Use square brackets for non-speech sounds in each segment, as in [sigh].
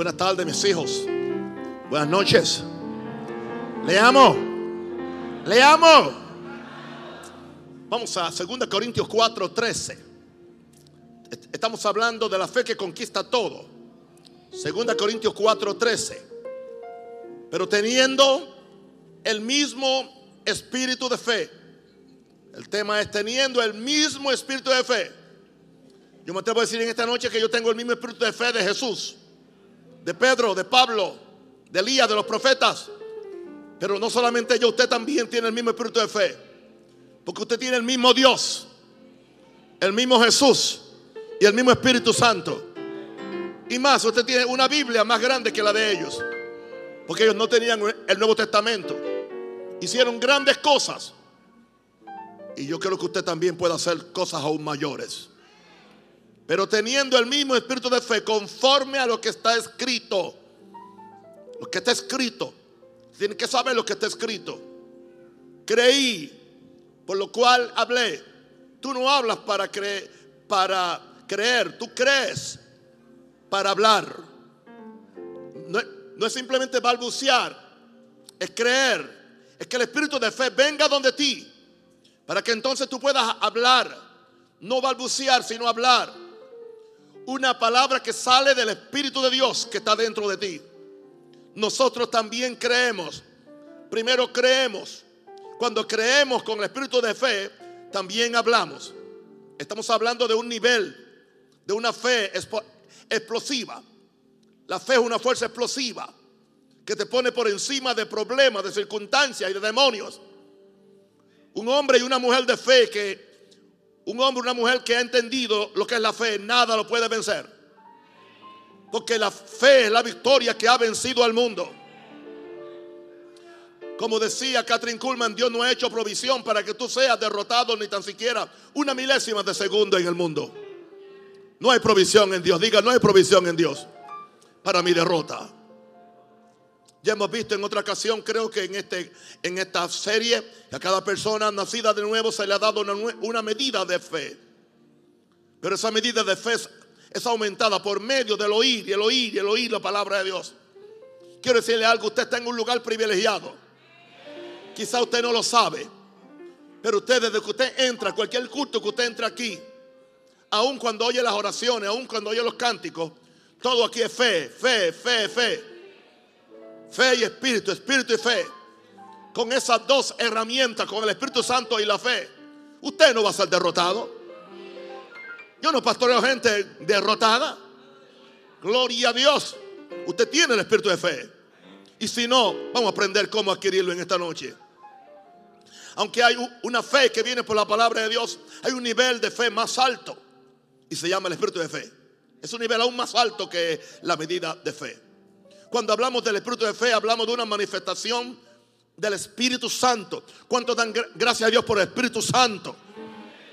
Buenas tardes, mis hijos. Buenas noches. Le amo. Le amo. Vamos a 2 Corintios 4, 13. Estamos hablando de la fe que conquista todo. 2 Corintios 4, 13. Pero teniendo el mismo espíritu de fe. El tema es teniendo el mismo espíritu de fe. Yo me atrevo a decir en esta noche que yo tengo el mismo espíritu de fe de Jesús, de Pedro, de Pablo, de Elías, de los profetas. Pero no solamente yo, usted también tiene el mismo espíritu de fe. Porque usted tiene el mismo Dios, el mismo Jesús y el mismo Espíritu Santo. Y más, usted tiene una Biblia más grande que la de ellos. Porque ellos no tenían el Nuevo Testamento. Hicieron grandes cosas. Y yo creo que usted también puede hacer cosas aún mayores. Pero teniendo el mismo espíritu de fe conforme a lo que está escrito. Lo que está escrito. Tiene que saber lo que está escrito. Creí, por lo cual hablé. Tú no hablas para creer, para creer, tú crees para hablar. No, no es simplemente balbucear, es creer. Es que el espíritu de fe venga donde ti, para que entonces tú puedas hablar, no balbucear, sino hablar una palabra que sale del Espíritu de Dios que está dentro de ti. Nosotros también creemos. Primero creemos. Cuando creemos con el Espíritu de fe, también hablamos. Estamos hablando de un nivel, de una fe explosiva. La fe es una fuerza explosiva que te pone por encima de problemas, de circunstancias y de demonios. Un hombre y una mujer de fe que un hombre, una mujer que ha entendido lo que es la fe, nada lo puede vencer. Porque la fe es la victoria que ha vencido al mundo. Como decía Catherine Kuhlman, Dios no ha hecho provisión para que tú seas derrotado ni tan siquiera una milésima de segundo en el mundo. No hay provisión en Dios. Diga, no hay provisión en Dios para mi derrota. Ya hemos visto en otra ocasión, creo que en, este, en esta serie, a cada persona nacida de nuevo se le ha dado una, una medida de fe. Pero esa medida de fe es, aumentada por medio del oír y el oír y el oír la palabra de Dios. Quiero decirle algo, usted está en un lugar privilegiado. Quizá usted no lo sabe, pero usted desde que usted entra, cualquier culto que usted entra aquí, aun cuando oye las oraciones, aun cuando oye los cánticos, todo aquí es fe, fe, fe, fe. Fe y espíritu, espíritu y fe. Con esas dos herramientas, con el Espíritu Santo y la fe, usted no va a ser derrotado. Yo no pastoreo gente derrotada. Gloria a Dios. Usted tiene el espíritu de fe. Y si no, vamos a aprender cómo adquirirlo en esta noche. Aunque hay una fe que viene por la palabra de Dios, hay un nivel de fe más alto. Y se llama el espíritu de fe. Es un nivel aún más alto que la medida de fe. Cuando hablamos del Espíritu de fe, hablamos de una manifestación del Espíritu Santo. ¿Cuánto dan gracias a Dios por el Espíritu Santo?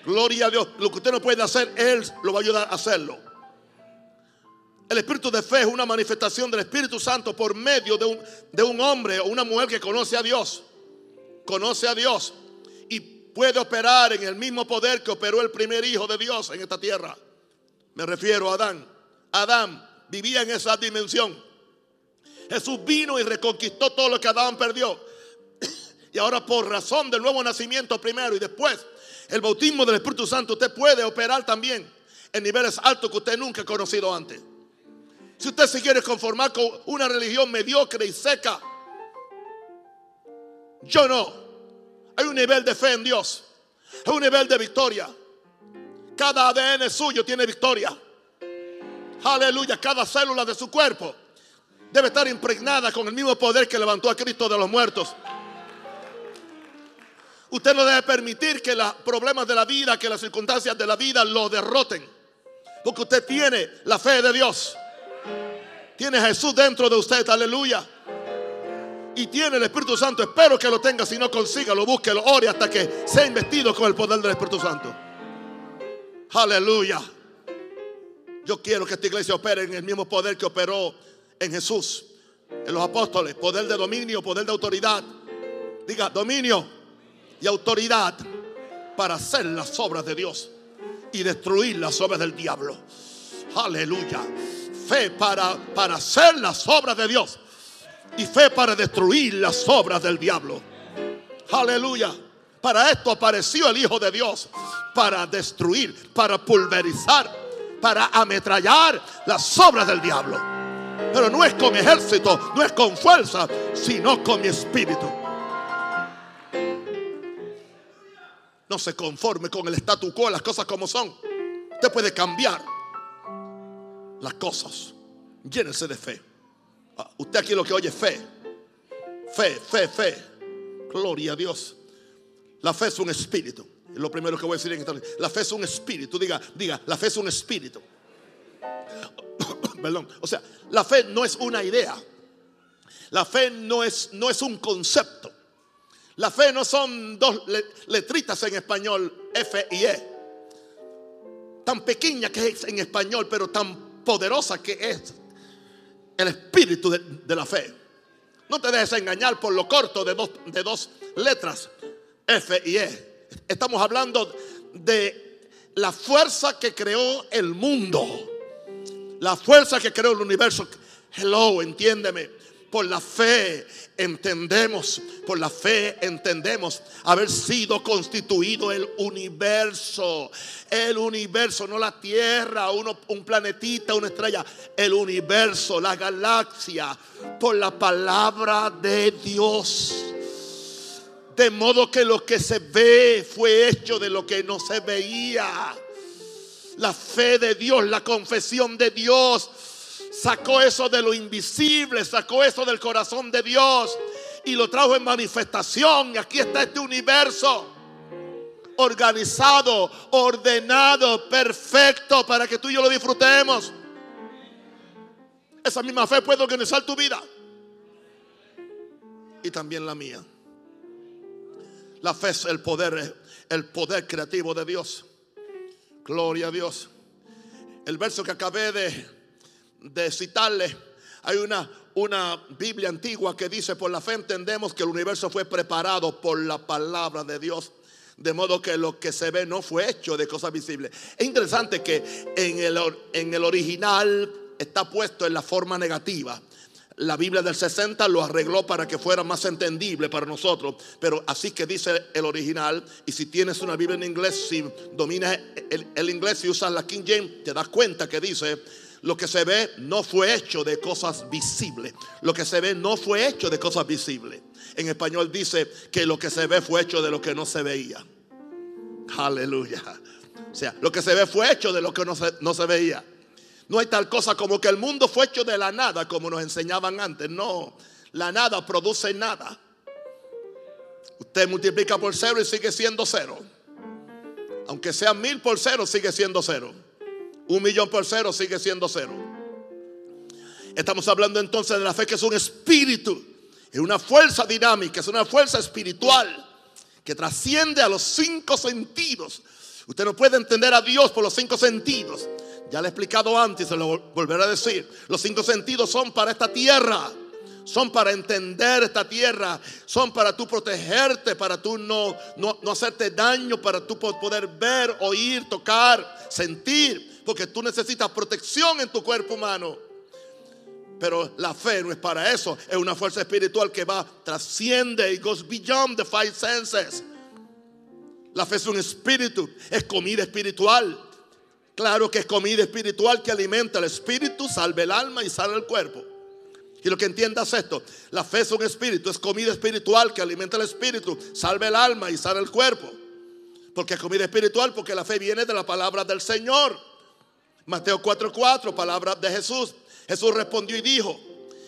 Gloria a Dios. Lo que usted no puede hacer, Él lo va a ayudar a hacerlo. El espíritu de fe es una manifestación del Espíritu Santo por medio de un, de un, hombre o una mujer que conoce a Dios. Conoce a Dios. Y puede operar en el mismo poder que operó el primer hijo de Dios en esta tierra. Me refiero a Adán. Adán vivía en esa dimensión. Jesús vino y reconquistó todo lo que Adán perdió. [coughs] Y ahora por razón del nuevo nacimiento primero y después el bautismo del Espíritu Santo, usted puede operar también en niveles altos que usted nunca ha conocido antes. Si usted se quiere conformar con una religión mediocre y seca, yo no. Hay un nivel de fe en Dios. Hay un nivel de victoria. Cada ADN suyo tiene victoria. Aleluya. Cada célula de su cuerpo debe estar impregnada con el mismo poder que levantó a Cristo de los muertos. Usted no debe permitir que los problemas de la vida, que las circunstancias de la vida lo derroten. Porque usted tiene la fe de Dios. Tiene Jesús dentro de usted, aleluya. Y tiene el Espíritu Santo. Espero que lo tenga. Si no consiga, lo busque, lo ore hasta que sea investido con el poder del Espíritu Santo. Aleluya. Yo quiero que esta iglesia opere en el mismo poder que operó en Jesús, en los apóstoles, poder de dominio, poder de autoridad. Diga, dominio y autoridad para hacer las obras de Dios y destruir las obras del diablo. Aleluya. fe para, para hacer las obras de Dios y fe para destruir las obras del diablo. Aleluya. Para esto apareció el Hijo de Dios, para destruir, para pulverizar, para ametrallar las obras del diablo. Pero no es con ejército, no es con fuerza, sino con mi espíritu. No se conforme con el statu quo, las cosas como son. Usted puede cambiar las cosas. Llénese de fe. Ah, usted aquí lo que oye es fe. Fe, fe, fe. Gloria a Dios. La fe es un espíritu. Es lo primero que voy a decir en esta La fe es un espíritu. Diga, diga, la fe es un espíritu. Perdón. O sea, la fe no es una idea. La fe no es, no es un concepto. La fe no son dos letritas en español, F y E. Tan pequeña que es en español, pero tan poderosa que es el espíritu de, la fe. No te dejes engañar por lo corto de dos, de dos letras, F y E. Estamos hablando de la fuerza que creó el mundo. La fuerza que creó el universo. Hello, entiéndeme. Por la fe entendemos, por la fe entendemos haber sido constituido el universo. El universo, no la tierra, uno, un planetita, una estrella. El universo, la galaxia, por la palabra de Dios. De modo que lo que se ve fue hecho de lo que no se veía. La fe de Dios, la confesión de Dios sacó eso de lo invisible, sacó eso del corazón de Dios y lo trajo en manifestación. Aquí está este universo organizado, ordenado, perfecto para que tú y yo lo disfrutemos. Esa misma fe puede organizar tu vida y también la mía. La fe es el poder, el poder creativo de Dios. Gloria a Dios. El verso que acabé de citarle, hay una, Biblia antigua que dice, por la fe entendemos que el universo fue preparado por la palabra de Dios. De modo que lo que se ve no fue hecho de cosas visibles. Es interesante que en el original está puesto en la forma negativa. La Biblia del 60 lo arregló para que fuera más entendible para nosotros. Pero así que dice el original. Y si tienes una Biblia en inglés, si dominas el, el inglés y usas la King James, te das cuenta que dice lo que se ve no fue hecho de cosas visibles. Lo que se ve no fue hecho de cosas visibles. En español dice que lo que se ve fue hecho de lo que no se veía. Aleluya. O sea, lo que se ve fue hecho de lo que no se, no se veía. No hay tal cosa como que el mundo fue hecho de la nada, como nos enseñaban antes. No, la nada produce nada. Usted multiplica por cero y sigue siendo cero. Aunque sea mil por cero, sigue siendo cero. Un millón por cero sigue siendo cero. Estamos hablando entonces de la fe que es un espíritu, es una fuerza dinámica, es una fuerza espiritual que trasciende a los cinco sentidos. Usted no puede entender a Dios por los cinco sentidos. Ya le he explicado antes, se lo volveré a decir. Los cinco sentidos son para esta tierra son para entender esta tierra, son para tú protegerte, para tú no, no, no, hacerte daño, para tú poder ver, oír, tocar, sentir porque tú necesitas protección en tu cuerpo humano. Pero la fe no es para eso, es una fuerza espiritual que va, trasciende y goes beyond the five senses. La fe es un espíritu, es comida espiritual. Claro que es comida espiritual que alimenta el espíritu, salve el alma y sale el cuerpo. Y lo que entiendas esto, la fe es un espíritu, es comida espiritual que alimenta el espíritu, salve el alma y sale el cuerpo. Porque es comida espiritual, porque la fe viene de la palabra del Señor. Mateo 4:4, palabra de Jesús. Jesús respondió y dijo,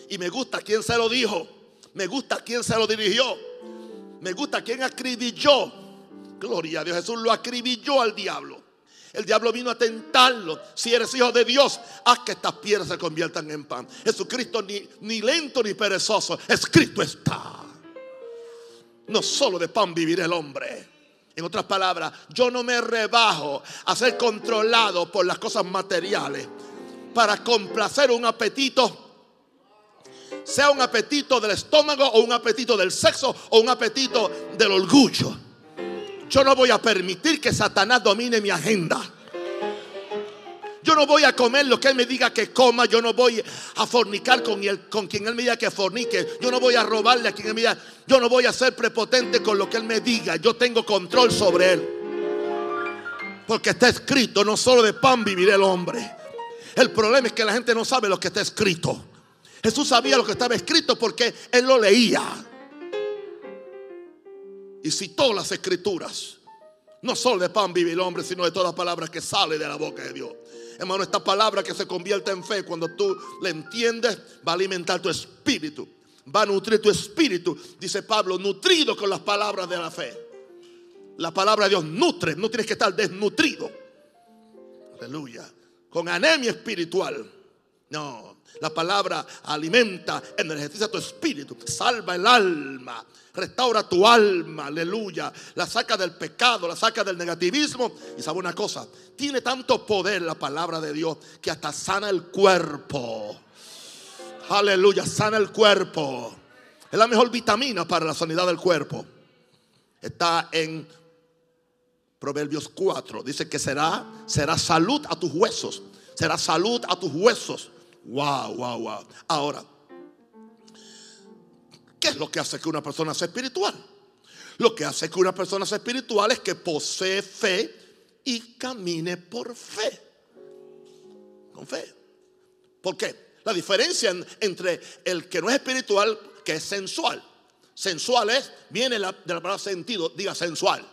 y me gusta quién se lo dijo, me gusta quién se lo dirigió, me gusta quién acribilló. Gloria a Dios, Jesús lo acribilló al diablo. El diablo vino a tentarlo. Si eres hijo de Dios, haz que estas piedras se conviertan en pan. Jesucristo ni, ni lento ni perezoso. Escrito está. No solo de pan vivirá el hombre en otras palabras, yo no me rebajo a ser controlado por las cosas materiales para complacer un apetito sea un apetito del estómago o un apetito del sexo o un apetito del orgullo. Yo no voy a permitir que Satanás domine mi agenda. Yo no voy a comer lo que Él me diga que coma. Yo no voy a fornicar con, con quien Él me diga que fornique. Yo no voy a robarle a quien Él me diga. Yo no voy a ser prepotente con lo que Él me diga. Yo tengo control sobre Él. Porque está escrito, no solo de pan vivirá el hombre. El problema es que la gente no sabe lo que está escrito. Jesús sabía lo que estaba escrito porque Él lo leía. Y citó las escrituras. No solo de pan vive el hombre, sino de todas las palabras que salen de la boca de Dios. Hermano, esta palabra que se convierte en fe, cuando tú la entiendes, va a alimentar tu espíritu. Va a nutrir tu espíritu, dice Pablo, nutrido con las palabras de la fe. La palabra de Dios nutre, no tienes que estar desnutrido. Aleluya. Con anemia espiritual. No, la palabra alimenta, energiza tu espíritu, salva el alma, restaura tu alma, aleluya. La saca del pecado, la saca del negativismo. Y sabe una cosa, tiene tanto poder la palabra de Dios que hasta sana el cuerpo. Aleluya, sana el cuerpo. Es la mejor vitamina para la sanidad del cuerpo. Está en Proverbios 4. Dice que será, será salud a tus huesos. Será salud a tus huesos. Wow, wow, wow. Ahora, ¿qué es lo que hace que una persona sea espiritual? Lo que hace que una persona sea espiritual es que posee fe y camine por fe. Con fe. ¿Por qué? La diferencia entre el que no es espiritual, que es sensual. Sensual es, viene de la palabra sentido, diga sensual,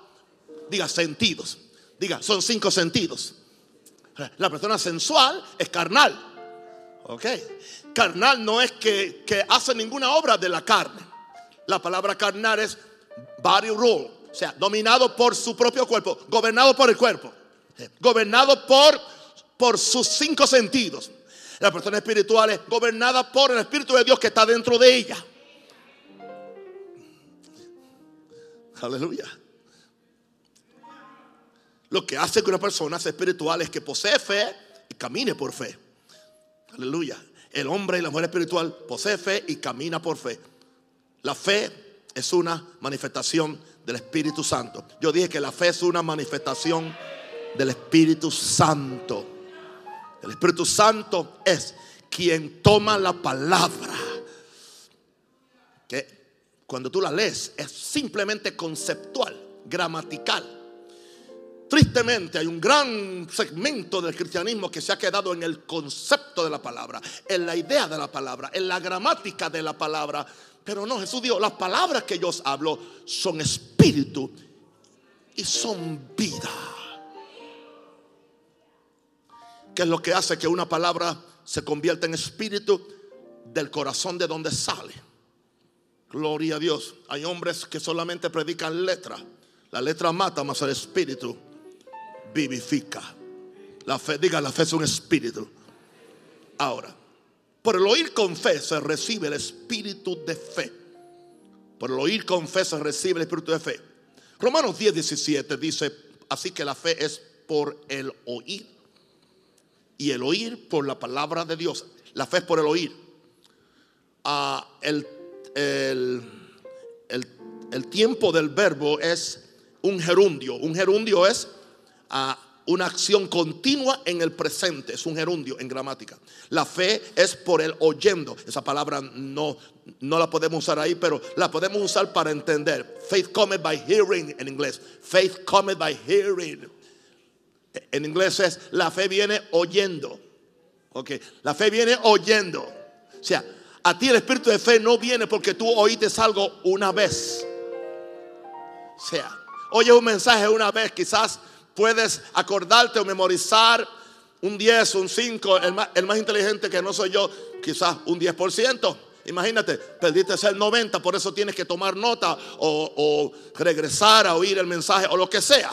diga sentidos, diga, son cinco sentidos. La persona sensual es carnal. Ok. Carnal no es que, hace ninguna obra de la carne. La palabra carnal es body rule. O sea, dominado por su propio cuerpo, gobernado por el cuerpo, gobernado por, por sus cinco sentidos. La persona espiritual es gobernada por el Espíritu de Dios que está dentro de ella. Aleluya. Lo que hace que una persona sea espiritual es que posee fe y camine por fe. Aleluya. El hombre y la mujer espiritual posee fe y camina por fe. La fe es una manifestación del Espíritu Santo. Yo dije que la fe es una manifestación del Espíritu Santo. El Espíritu Santo es quien toma la palabra. Que cuando tú la lees es simplemente conceptual, gramatical. Tristemente hay un gran segmento del cristianismo que se ha quedado en el concepto de la palabra, en la idea de la palabra, en la gramática de la palabra. Pero no, Jesús dijo, las palabras que yo os hablo son espíritu y son vida. ¿Qué es lo que hace que una palabra se convierta en espíritu? Del corazón de donde sale. Gloria a Dios. Hay hombres que solamente predican letra. La letra mata, más el espíritu vivifica. La fe, diga, la fe es un espíritu. Ahora, por el oír con fe se recibe el espíritu de fe. Por el oír con fe se recibe el espíritu de fe. Romanos 10, 17 dice, así que la fe es por el oír. Y el oír por la palabra de Dios. La fe es por el oír. Ah, el, el, el tiempo del verbo es un gerundio. Un gerundio es a una acción continua en el presente. Es un gerundio en gramática. La fe es por el oyendo. Esa palabra no, no la podemos usar ahí, pero la podemos usar para entender. Faith comes by hearing en inglés. Faith comes by hearing. En inglés es la fe viene oyendo. Ok, la fe viene oyendo. O sea, a ti el espíritu de fe no viene porque tú oíste algo una vez. O sea, oyes un mensaje una vez, quizás puedes acordarte o memorizar un 10, un 5, el más, el más inteligente que no soy yo, quizás un 10%. Imagínate, perdiste el 90, por eso tienes que tomar nota o, o, regresar a oír el mensaje o lo que sea.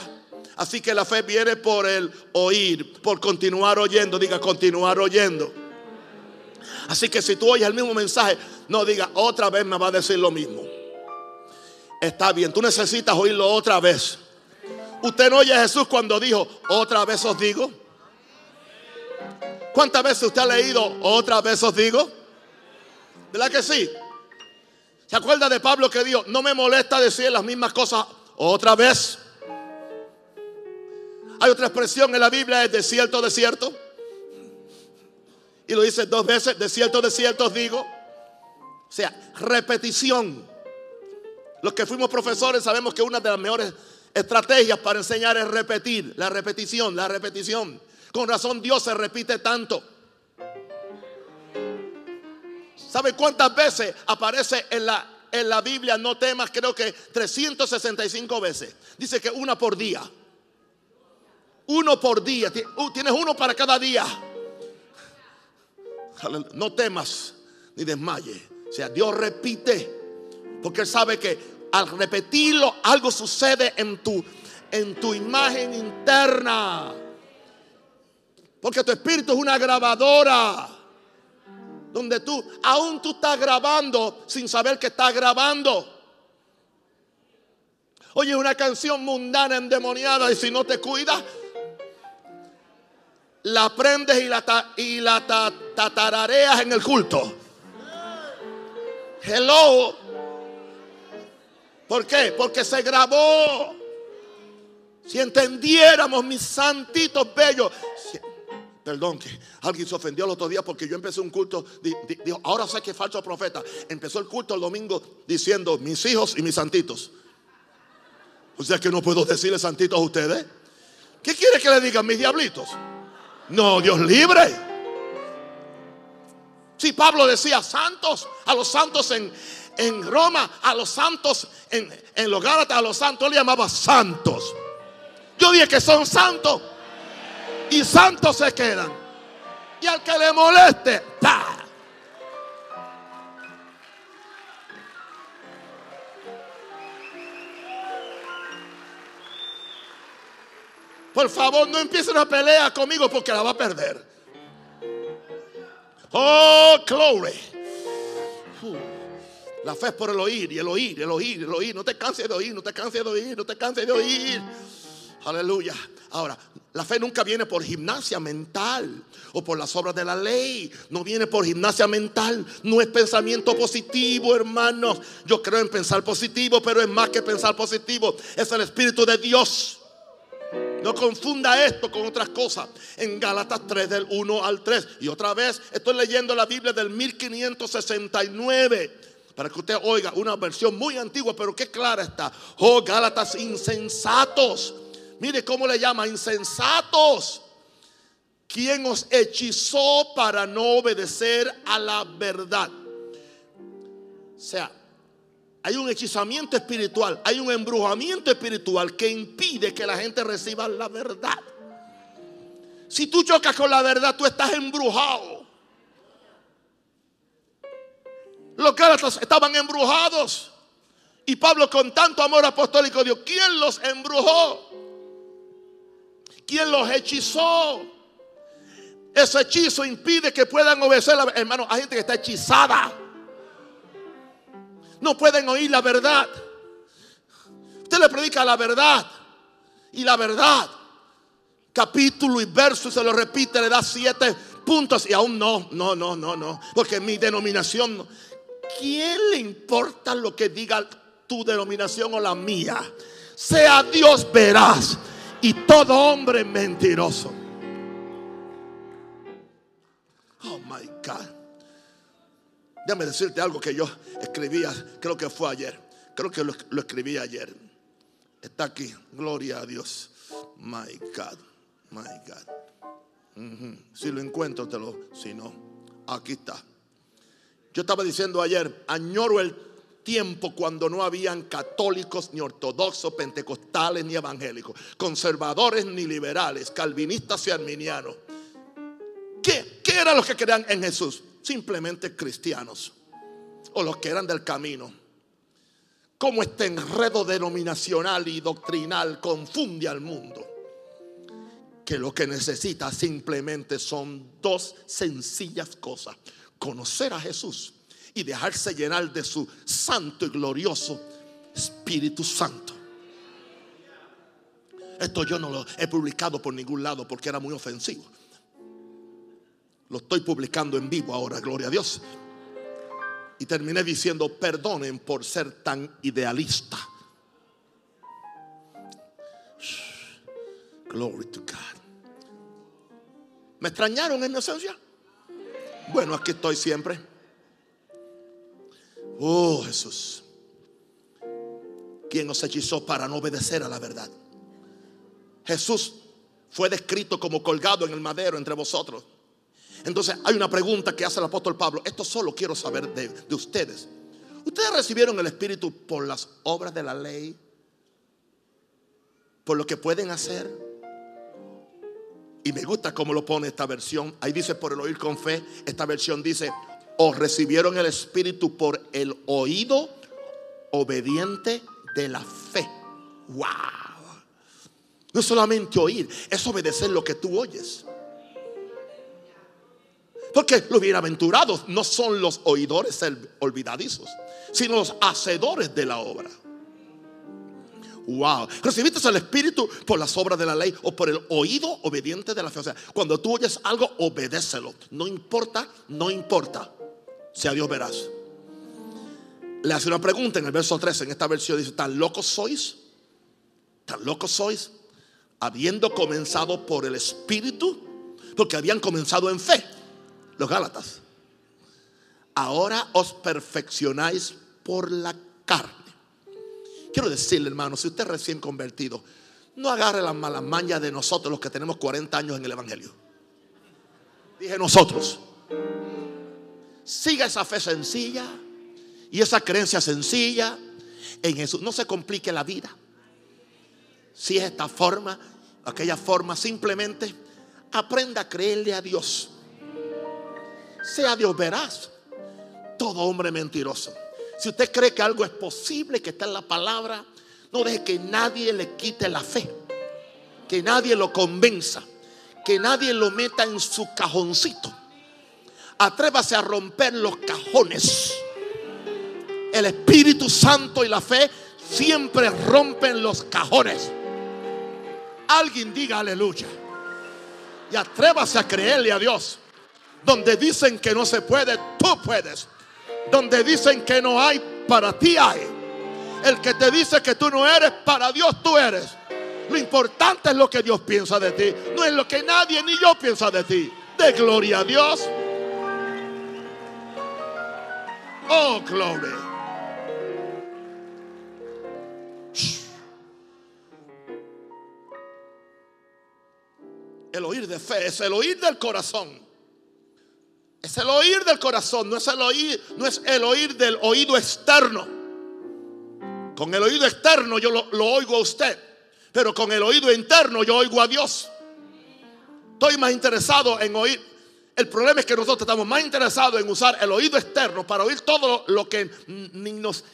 Así que la fe viene por el oír, por continuar oyendo, diga continuar oyendo. Así que si tú oyes el mismo mensaje, no diga otra vez me va a decir lo mismo. Está bien, tú necesitas oírlo otra vez. Usted no oye a Jesús cuando dijo, otra vez os digo. ¿Cuántas veces usted ha leído, otra vez os digo? ¿Verdad que sí? ¿Se acuerda de Pablo que dijo, no me molesta decir las mismas cosas otra vez? Hay otra expresión en la Biblia, es desierto, desierto. Y lo dice dos veces, de cierto, de cierto os digo. O sea, repetición. Los que fuimos profesores sabemos que una de las mejores estrategias para enseñar es repetir, la repetición, la repetición. Con razón Dios se repite tanto. ¿Sabe cuántas veces aparece en la, en la Biblia? No temas, creo que 365 veces. Dice que una por día. Uno por día. Uh, tienes uno para cada día. No temas ni desmayes. O sea, Dios repite. Porque Él sabe que al repetirlo algo sucede en tu, en tu imagen interna. Porque tu espíritu es una grabadora. Donde tú, aún tú estás grabando sin saber que estás grabando. Oye, una canción mundana endemoniada y si no te cuidas, la aprendes y la, y la tatarareas en el culto. Hello. ¿Por qué? Porque se grabó. Si entendiéramos, mis santitos bellos. perdón, que alguien se ofendió el otro día porque yo empecé un culto. Dijo, ahora sé que falso profeta. Empezó el culto el domingo diciendo mis hijos y mis santitos. O sea que no puedo decirle santitos a ustedes. ¿Qué quiere que le digan mis diablitos? No, Dios libre. Si Pablo decía santos, a los santos en, en Roma, a los santos, en, en los Gálatas, a los santos, le llamaba santos. Yo dije que son santos y santos se quedan. Y al que le moleste, ¡pa! Por favor, no empiecen a pelear conmigo porque la va a perder. Oh, glory. La fe es por el oír y el oír, el oír, el oír. No te canses de oír, no te canses de oír, no te canses de oír. Aleluya. Ahora, la fe nunca viene por gimnasia mental o por las obras de la ley. No viene por gimnasia mental. No es pensamiento positivo, hermanos. Yo creo en pensar positivo, pero es más que pensar positivo. Es el Espíritu de Dios. No confunda esto con otras cosas. En Gálatas 3 del 1 al 3. Y otra vez estoy leyendo la Biblia del 1569. Para que usted oiga una versión muy antigua, pero que clara está. Oh, Gálatas insensatos. Mire cómo le llama, insensatos. ¿Quién os hechizó para no obedecer a la verdad? O sea, hay un hechizamiento espiritual, hay un embrujamiento espiritual que impide que la gente reciba la verdad. Si tú chocas con la verdad, tú estás embrujado. Los gálatas estaban embrujados. Y Pablo con tanto amor apostólico dijo, ¿quién los embrujó? ¿Quién los hechizó? Ese hechizo impide que puedan obedecer. La, hermano, hay gente que está hechizada no pueden oír la verdad. Usted le predica la verdad y la verdad, capítulo y verso, se lo repite, le da siete puntos y aún no, no, no, no, no, porque mi denominación, ¿quién le importa lo que diga tu denominación o la mía? Sea Dios veraz y todo hombre mentiroso. Oh my God. Déjame decirte algo que yo escribía, creo que fue ayer. Creo que lo, escribí ayer. Está aquí. Gloria a Dios. My God. My God. Si lo encuentro, te lo. Si no, aquí está. Yo estaba diciendo ayer, añoro el tiempo cuando no habían católicos, ni ortodoxos, pentecostales, ni evangélicos, conservadores, ni liberales, calvinistas y arminianos. ¿Qué, qué eran los que creían en Jesús? simplemente cristianos o los que eran del camino. Como este enredo denominacional y doctrinal confunde al mundo. Que lo que necesita simplemente son dos sencillas cosas. Conocer a Jesús y dejarse llenar de su santo y glorioso Espíritu Santo. Esto yo no lo he publicado por ningún lado porque era muy ofensivo. Lo estoy publicando en vivo ahora, gloria a Dios. Y terminé diciendo, perdonen por ser tan idealista. Glory to God. ¿Me extrañaron en mi esencia? Bueno, aquí estoy siempre. Oh Jesús. ¿Quién os hechizó para no obedecer a la verdad? Jesús fue descrito como colgado en el madero entre vosotros. Entonces hay una pregunta que hace el apóstol Pablo. Esto solo quiero saber de, de ustedes. ¿Ustedes recibieron el Espíritu por las obras de la ley? ¿Por lo que pueden hacer? Y me gusta cómo lo pone esta versión. Ahí dice por el oír con fe. Esta versión dice, o recibieron el Espíritu por el oído obediente de la fe. Wow. No es solamente oír, es obedecer lo que tú oyes. Porque los bienaventurados no son los oidores olvidadizos, sino los hacedores de la obra. Wow. Recibiste el Espíritu por las obras de la ley o por el oído obediente de la fe. O sea, cuando tú oyes algo, obedécelo. No importa, no importa. Si a Dios verás. Le hace una pregunta en el verso 13, en esta versión dice, ¿tan locos sois? ¿Tan locos sois? Habiendo comenzado por el Espíritu, porque habían comenzado en fe, los Gálatas. Ahora os perfeccionáis por la carne. Quiero decirle, hermano, si usted es recién convertido, no agarre las malas mañas de nosotros los que tenemos 40 años en el Evangelio. Dije nosotros. Siga esa fe sencilla y esa creencia sencilla en Jesús. No se complique la vida. Si es esta forma, aquella forma, simplemente aprenda a creerle a Dios. Sea Dios veraz. Todo hombre mentiroso. Si usted cree que algo es posible, que está en la palabra, no deje que nadie le quite la fe. Que nadie lo convenza. Que nadie lo meta en su cajoncito. Atrévase a romper los cajones. El Espíritu Santo y la fe siempre rompen los cajones. Alguien diga aleluya. Y atrévase a creerle a Dios. Donde dicen que no se puede, tú puedes. Donde dicen que no hay, para ti hay. El que te dice que tú no eres, para Dios tú eres. Lo importante es lo que Dios piensa de ti. No es lo que nadie ni yo piensa de ti. De gloria a Dios. Oh, gloria. El oír de fe es el oír del corazón. Es el oír del corazón, no es el oír, no es el oír del oído externo. Con el oído externo yo lo, lo oigo a usted, pero con el oído interno yo oigo a Dios. Estoy más interesado en oír. El problema es que nosotros estamos más interesados en usar el oído externo para oír todo lo que nos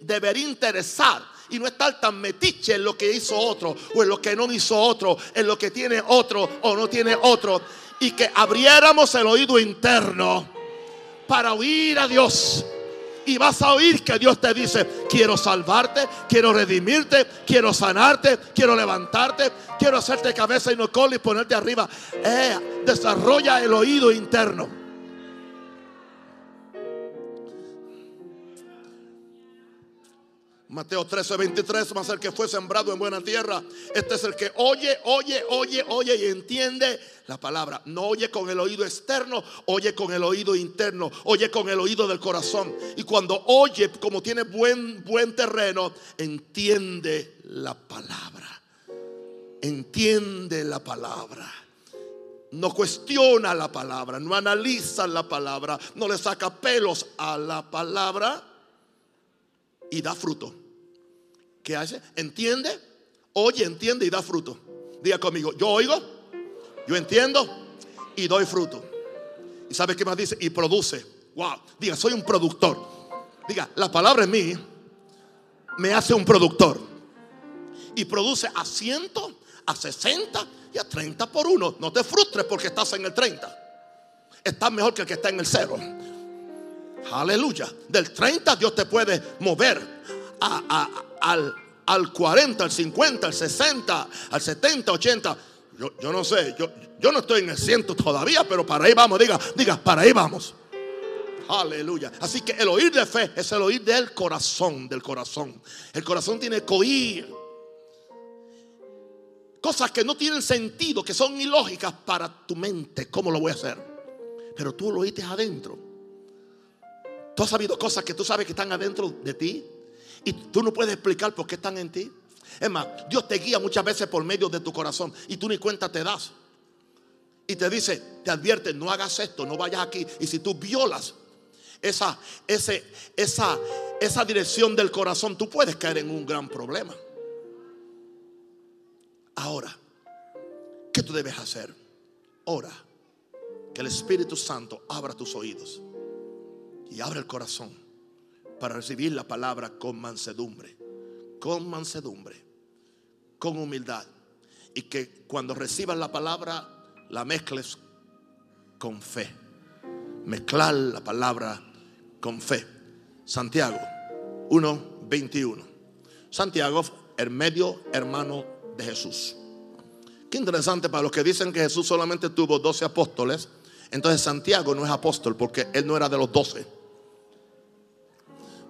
debería interesar y no estar tan metiche en lo que hizo otro o en lo que no hizo otro, en lo que tiene otro o no tiene otro y que abriéramos el oído interno para oír a Dios. Y vas a oír que Dios te dice, quiero salvarte, quiero redimirte, quiero sanarte, quiero levantarte, quiero hacerte cabeza y no cola y ponerte arriba. Eh, desarrolla el oído interno. Mateo 13, 23, más el que fue sembrado en buena tierra. Este es el que oye, oye, oye, oye y entiende la palabra. No oye con el oído externo, oye con el oído interno, oye con el oído del corazón. Y cuando oye, como tiene buen, buen terreno, entiende la palabra. Entiende la palabra. No cuestiona la palabra, no analiza la palabra, no le saca pelos a la palabra y da fruto. ¿Qué hace? ¿Entiende? Oye, entiende y da fruto. Diga conmigo, yo oigo, yo entiendo y doy fruto. ¿Y sabe qué más dice? Y produce. Wow. Diga, soy un productor. Diga, la palabra en mí me hace un productor. Y produce a ciento, a 60 y a 30 por uno. No te frustres porque estás en el 30. Estás mejor que el que está en el cero. Aleluya. Del 30 Dios te puede mover al, al 40, al 50, al 60, al 70, 80. Yo, no sé, yo, yo no estoy en el ciento todavía, pero para ahí vamos, diga, diga, para ahí vamos. Aleluya. Así que el oír de fe es el oír del corazón, del corazón. El corazón tiene que oír cosas que no tienen sentido, que son ilógicas para tu mente. ¿Cómo lo voy a hacer? pero tú lo oíste adentro. Tú has sabido cosas que tú sabes que están adentro de ti y tú no puedes explicar por qué están en ti. Es más, Dios te guía muchas veces por medio de tu corazón y tú ni cuenta te das. Y te dice, te advierte, no hagas esto, no vayas aquí. Y si tú violas esa, ese, esa, esa dirección del corazón, tú puedes caer en un gran problema. Ahora, ¿qué tú debes hacer? Ora que el Espíritu Santo abra tus oídos y abra el corazón para recibir la palabra con mansedumbre, con mansedumbre, con humildad. Y que cuando recibas la palabra, la mezcles con fe. Mezclar la palabra con fe. Santiago 1:21. Santiago, el medio hermano de Jesús. Qué interesante para los que dicen que Jesús solamente tuvo 12 apóstoles. Entonces Santiago no es apóstol porque él no era de los 12.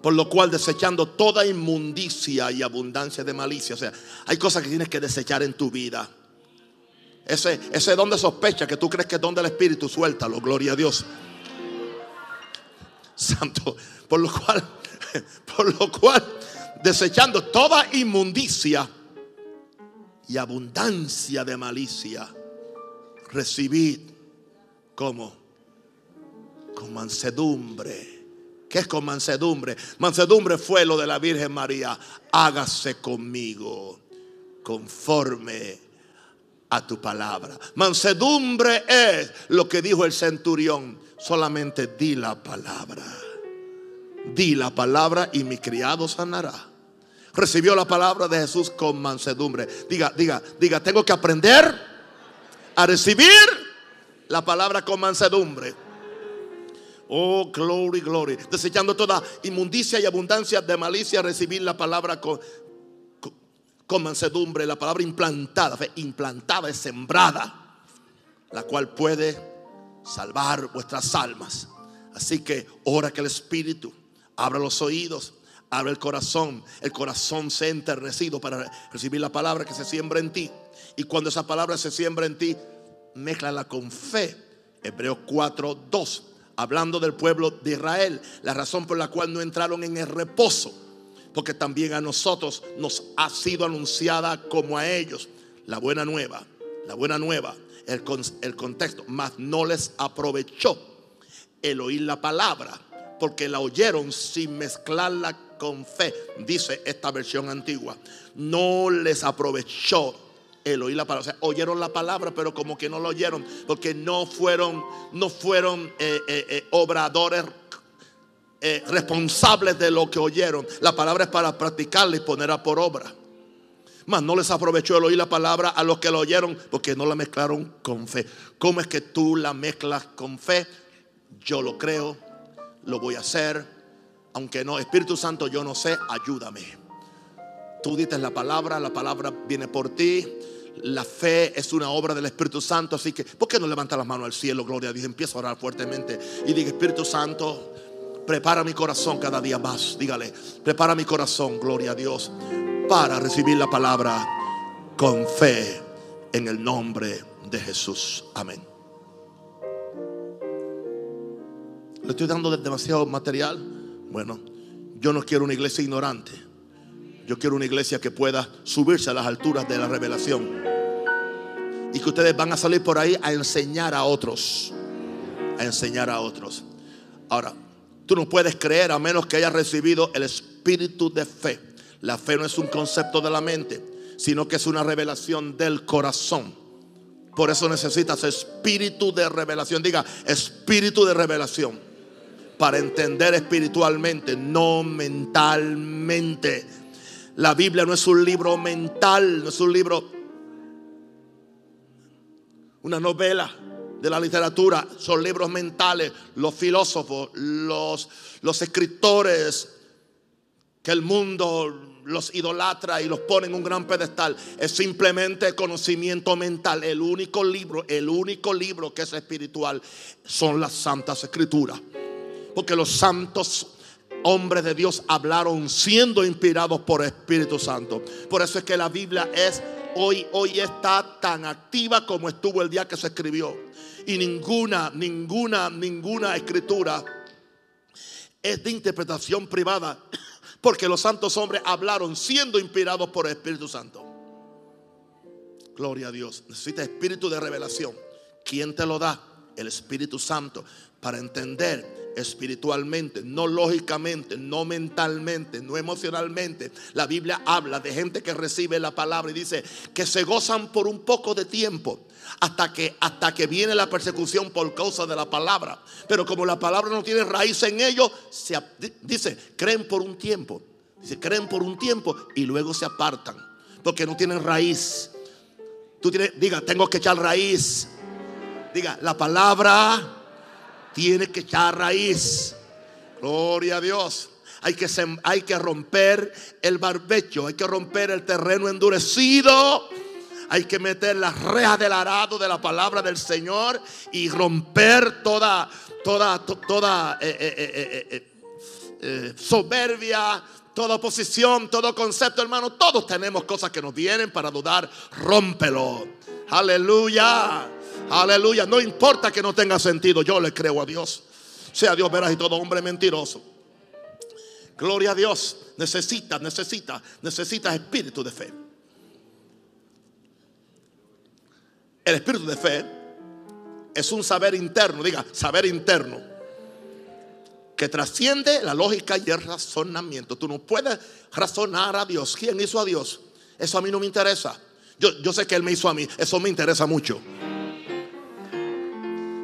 Por lo cual desechando toda inmundicia y abundancia de malicia. O sea, hay cosas que tienes que desechar en tu vida. Ese, ese don de sospecha que tú crees que es don del Espíritu, suéltalo, gloria a Dios. [laughs] Santo. Por lo cual, [laughs] por lo cual, desechando toda inmundicia y abundancia de malicia, recibid como con mansedumbre. ¿Qué es con mansedumbre? Mansedumbre fue lo de la Virgen María. Hágase conmigo conforme a tu palabra. Mansedumbre es lo que dijo el centurión. Solamente di la palabra. Di la palabra y mi criado sanará. Recibió la palabra de Jesús con mansedumbre. Diga, diga, diga, tengo que aprender a recibir la palabra con mansedumbre. Oh, glory, glory. Desechando toda inmundicia y abundancia de malicia, recibir la palabra con, mansedumbre. La palabra implantada, fe, implantada es sembrada, la cual puede salvar vuestras almas. Así que ora que el Espíritu abra los oídos, abra el corazón. El corazón se ha enternecido para recibir la palabra que se siembra en ti. Y cuando esa palabra se siembra en ti, mézclala con fe. Hebreos 4, 2 hablando del pueblo de Israel, la razón por la cual no entraron en el reposo, porque también a nosotros nos ha sido anunciada como a ellos la buena nueva, la buena nueva, el, el contexto, mas no les aprovechó el oír la palabra, porque la oyeron sin mezclarla con fe, dice esta versión antigua, no les aprovechó el oír la palabra. O oyeron la palabra, pero como que no lo oyeron, porque no fueron, no fueron eh, eh, eh, obradores responsables de lo que oyeron. La palabra es para practicarla y ponerla por obra. Mas no les aprovechó el oír la palabra a los que la oyeron, porque no la mezclaron con fe. ¿Cómo es que tú la mezclas con fe? Yo lo creo, lo voy a hacer. Aunque no, Espíritu Santo, yo no sé, ayúdame. Tú dices la palabra, la palabra viene por ti la fe es una obra del Espíritu Santo, así que, ¿por qué no levanta las manos al cielo, gloria a Dios? Empieza a orar fuertemente y diga, Espíritu Santo, prepara mi corazón cada día más. Dígale, prepara mi corazón, gloria a Dios, para recibir la palabra con fe en el nombre de Jesús. Amén. Le estoy dando demasiado material. Bueno, yo no quiero una iglesia ignorante. Yo quiero una iglesia que pueda subirse a las alturas de la revelación. Y que ustedes van a salir por ahí a enseñar a otros. A enseñar a otros. Ahora, tú no puedes creer a menos que hayas recibido el espíritu de fe. La fe no es un concepto de la mente, sino que es una revelación del corazón. Por eso necesitas espíritu de revelación. Diga, espíritu de revelación. Para entender espiritualmente, no mentalmente. La Biblia no es un libro mental, no es un libro, una novela de la literatura, son libros mentales, los filósofos, los, los escritores que el mundo los idolatra y los pone en un gran pedestal. Es simplemente conocimiento mental. El único libro, el único libro que es espiritual son las santas escrituras. Porque los santos hombres de Dios hablaron siendo inspirados por Espíritu Santo. Por eso es que la Biblia es hoy, hoy está tan activa como estuvo el día que se escribió. Y ninguna, ninguna, ninguna escritura es de interpretación privada, porque los santos hombres hablaron siendo inspirados por el Espíritu Santo. Gloria a Dios. Necesita espíritu de revelación. ¿Quién te lo da? El Espíritu Santo. Para entender espiritualmente, no lógicamente, no mentalmente, no emocionalmente. La Biblia habla de gente que recibe la palabra y dice que se gozan por un poco de tiempo. Hasta que, hasta que viene la persecución por causa de la palabra. Pero como la palabra no tiene raíz en ellos, se, dice, creen por un tiempo. Dice, creen por un tiempo y luego se apartan. Porque no tienen raíz. Tú tienes, diga, tengo que echar raíz. Diga, la palabra tiene que echar raíz. Gloria a Dios. Hay que, hay que romper el barbecho, hay que romper el terreno endurecido. Hay que meter las rejas del arado de la palabra del Señor y romper toda, toda, toda eh, eh, eh, soberbia, toda oposición, todo concepto, hermano. Todos tenemos cosas que nos vienen para dudar. Rómpelo. Aleluya. Aleluya. No importa que no tenga sentido. Yo le creo a Dios. Sea Dios verás y todo hombre mentiroso. Gloria a Dios. Necesita, necesita, necesita espíritu de fe. El espíritu de fe es un saber interno, diga, saber interno, que trasciende la lógica y el razonamiento. Tú no puedes razonar a Dios. ¿Quién hizo a Dios? Eso a mí no me interesa. Yo, yo sé que Él me hizo a mí. Eso me interesa mucho.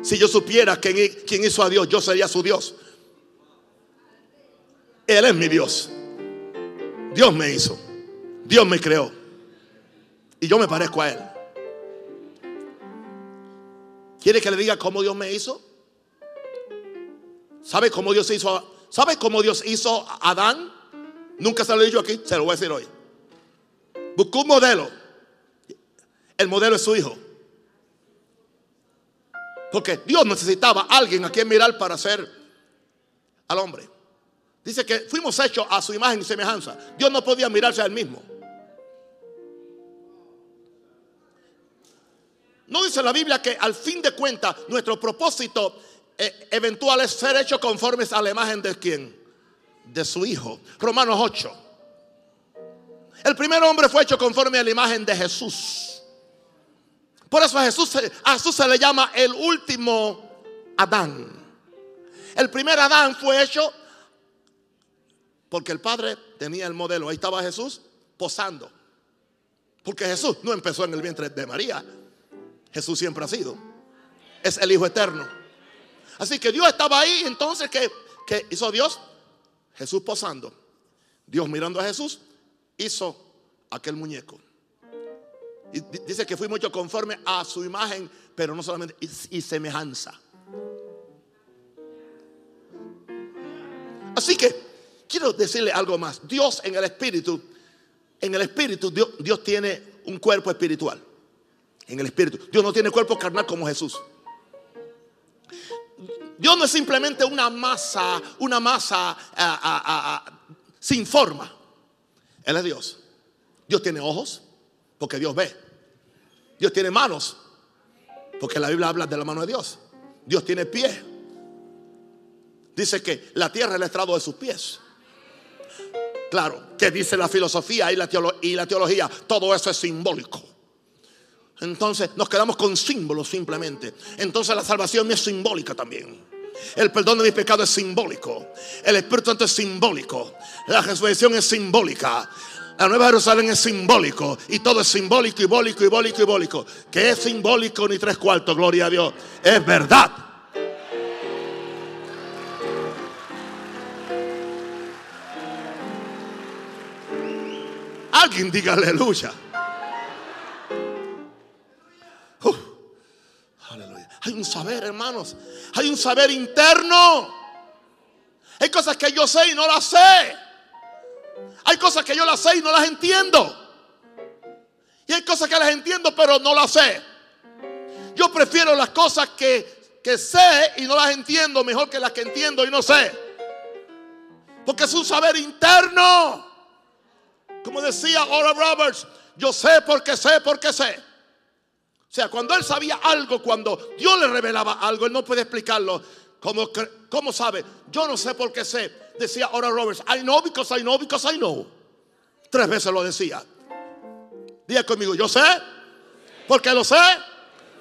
Si yo supiera quién, hizo a Dios, yo sería su Dios. Él es mi Dios. Dios me hizo. Dios me creó. Y yo me parezco a Él. ¿Quiere que le diga cómo Dios me hizo? ¿Sabe cómo Dios hizo? ¿Sabe cómo Dios hizo a Adán? Nunca se lo he dicho aquí, se lo voy a decir hoy. Buscó un modelo. El modelo es su hijo. Porque Dios necesitaba a alguien a quien mirar para ser al hombre. Dice que fuimos hechos a su imagen y semejanza. Dios no podía mirarse a él mismo. No dice la Biblia que al fin de cuentas nuestro propósito eh, eventual es ser hecho conformes a la imagen de quién? De su Hijo. Romanos 8. El primer hombre fue hecho conforme a la imagen de Jesús. Por eso a Jesús, Jesús se le llama el último Adán. El primer Adán fue hecho porque el Padre tenía el modelo. Ahí estaba Jesús posando. Porque Jesús no empezó en el vientre de María. Jesús siempre ha sido. Es el Hijo eterno. Así que Dios estaba ahí. Entonces, ¿qué, hizo Dios? Jesús posando. Dios mirando a Jesús, hizo aquel muñeco. Dice que fui mucho conforme a su imagen, pero no solamente, y, semejanza. Así que quiero decirle algo más. Dios en el Espíritu, en el Espíritu, Dios tiene un cuerpo espiritual en el espíritu. Dios no tiene cuerpo carnal como Jesús. Dios no es simplemente una masa, una masa sin forma. Él es Dios. Dios tiene ojos, porque Dios ve. Dios tiene manos, porque la Biblia habla de la mano de Dios. Dios tiene pies. Dice que la tierra es el estrado de sus pies. Claro, que dice la filosofía y la, teología, todo eso es simbólico. Entonces nos quedamos con símbolos simplemente. Entonces la salvación es simbólica también. El perdón de mis pecados es simbólico. El Espíritu Santo es simbólico. La resurrección es simbólica. La Nueva Jerusalén es simbólico. Y todo es simbólico, y simbólico, y simbólico. Que es simbólico ni tres cuartos, gloria a Dios. Es verdad. Alguien diga aleluya. Hay un saber, hermanos. Hay un saber interno. Hay cosas que yo sé y no las sé. Hay cosas que yo las sé y no las entiendo. Y hay cosas que las entiendo pero no las sé. Yo prefiero las cosas que, que sé y no las entiendo mejor que las que entiendo y no sé. Porque es un saber interno. Como decía Oral Roberts, yo sé porque sé porque sé. O sea, cuando él sabía algo, cuando Dios le revelaba algo, él no puede explicarlo. ¿Cómo, cómo sabe? Yo no sé por qué sé. Decía ahora Roberts, I know because I know because I know. Tres veces lo decía. Diga conmigo, yo sé, porque lo sé,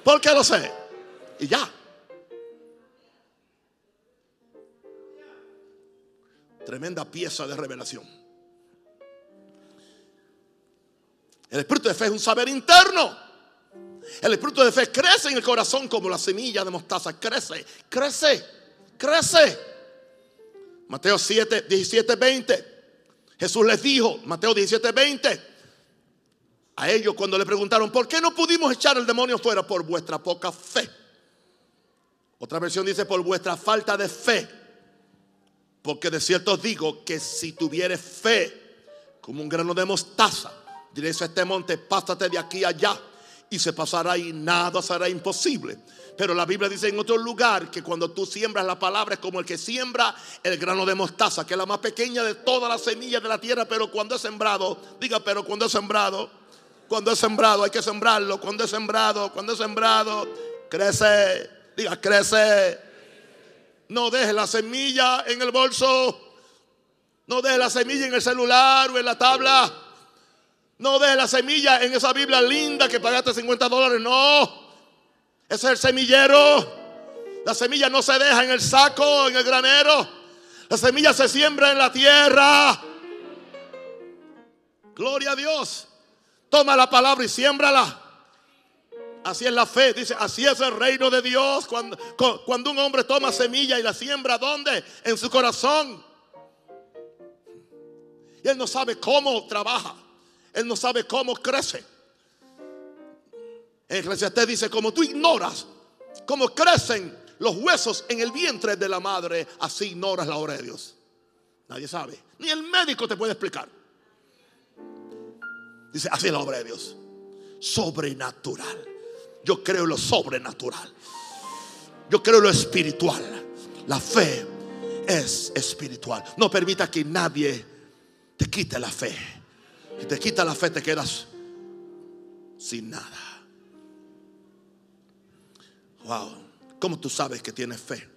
porque lo sé. Y ya. Tremenda pieza de revelación. El espíritu de fe es un saber interno. El espíritu de fe crece en el corazón como la semilla de mostaza. Crece, crece, crece. Mateo 7, 17, 20. Jesús les dijo, Mateo 17, 20. A ellos cuando le preguntaron, ¿por qué no pudimos echar el demonio fuera? Por vuestra poca fe. Otra versión dice, por vuestra falta de fe. Porque de cierto os digo que si tuvieres fe como un grano de mostaza, diréis a este monte, pásate de aquí allá y se pasará y nada será imposible. Pero la Biblia dice en otro lugar que cuando tú siembras la palabra es como el que siembra el grano de mostaza, que es la más pequeña de todas las semillas de la tierra, pero cuando es sembrado, diga, pero cuando es sembrado, cuando es sembrado hay que sembrarlo, cuando es sembrado, cuando es sembrado, crece, diga, crece. No deje la semilla en el bolso, no deje la semilla en el celular o en la tabla. No deje la semilla en esa Biblia linda que pagaste 50 dólares. No. Ese es el semillero. La semilla no se deja en el saco, en el granero. La semilla se siembra en la tierra. Gloria a Dios. Toma la palabra y siémbrala. Así es la fe, dice, así es el reino de Dios. Cuando, cuando un hombre toma semilla y la siembra, ¿dónde? En su corazón. Y él no sabe cómo trabaja. Él no sabe cómo crece. En Eclesiastés dice, como tú ignoras cómo crecen los huesos en el vientre de la madre, así ignoras la obra de Dios. Nadie sabe. Ni el médico te puede explicar. Dice, así es la obra de Dios. Sobrenatural. Yo creo en lo sobrenatural. Yo creo en lo espiritual. La fe es espiritual. No permita que nadie te quite la fe. Si te quita la fe, te quedas sin nada. Wow. ¿Cómo tú sabes que tienes fe?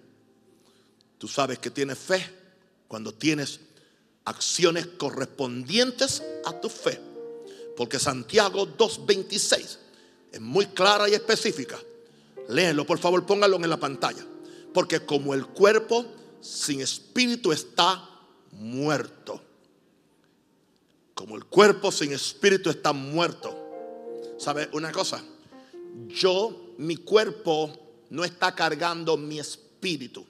Tú sabes que tienes fe cuando tienes acciones correspondientes a tu fe. Porque Santiago 2.26 es muy clara y específica. Léelo, por favor, póngalo en la pantalla. Porque como el cuerpo sin espíritu está muerto como el cuerpo sin espíritu está muerto. ¿Sabe una cosa? Yo, mi cuerpo no está cargando mi espíritu.